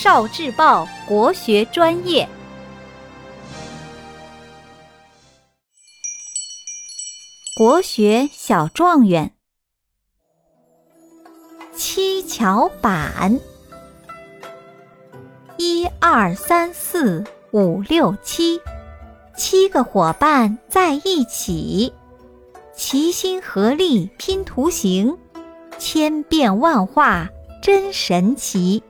少智报国学专业，国学小状元，七巧板，一二三四五六七，七个伙伴在一起，齐心合力拼图形，千变万化真神奇。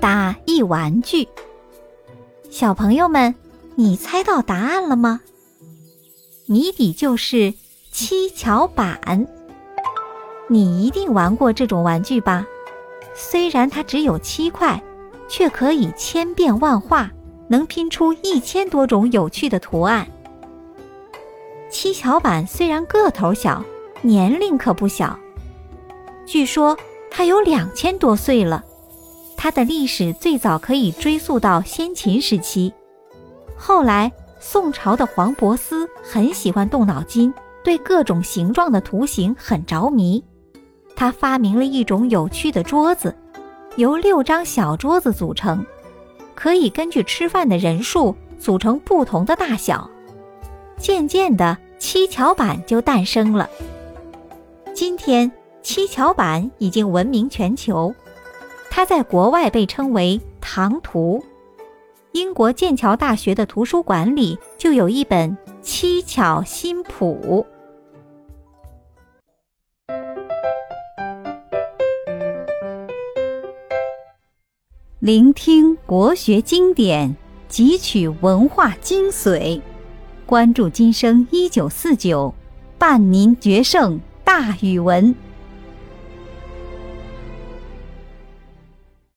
打一玩具，小朋友们，你猜到答案了吗？谜底就是七巧板。你一定玩过这种玩具吧？虽然它只有七块，却可以千变万化，能拼出一千多种有趣的图案。七巧板虽然个头小，年龄可不小，据说它有两千多岁了。它的历史最早可以追溯到先秦时期，后来宋朝的黄伯思很喜欢动脑筋，对各种形状的图形很着迷。他发明了一种有趣的桌子，由六张小桌子组成，可以根据吃饭的人数组成不同的大小。渐渐的，七巧板就诞生了。今天，七巧板已经闻名全球。它在国外被称为唐图，英国剑桥大学的图书馆里就有一本《七巧心谱》。聆听国学经典，汲取文化精髓，关注今生一九四九，伴您决胜大语文。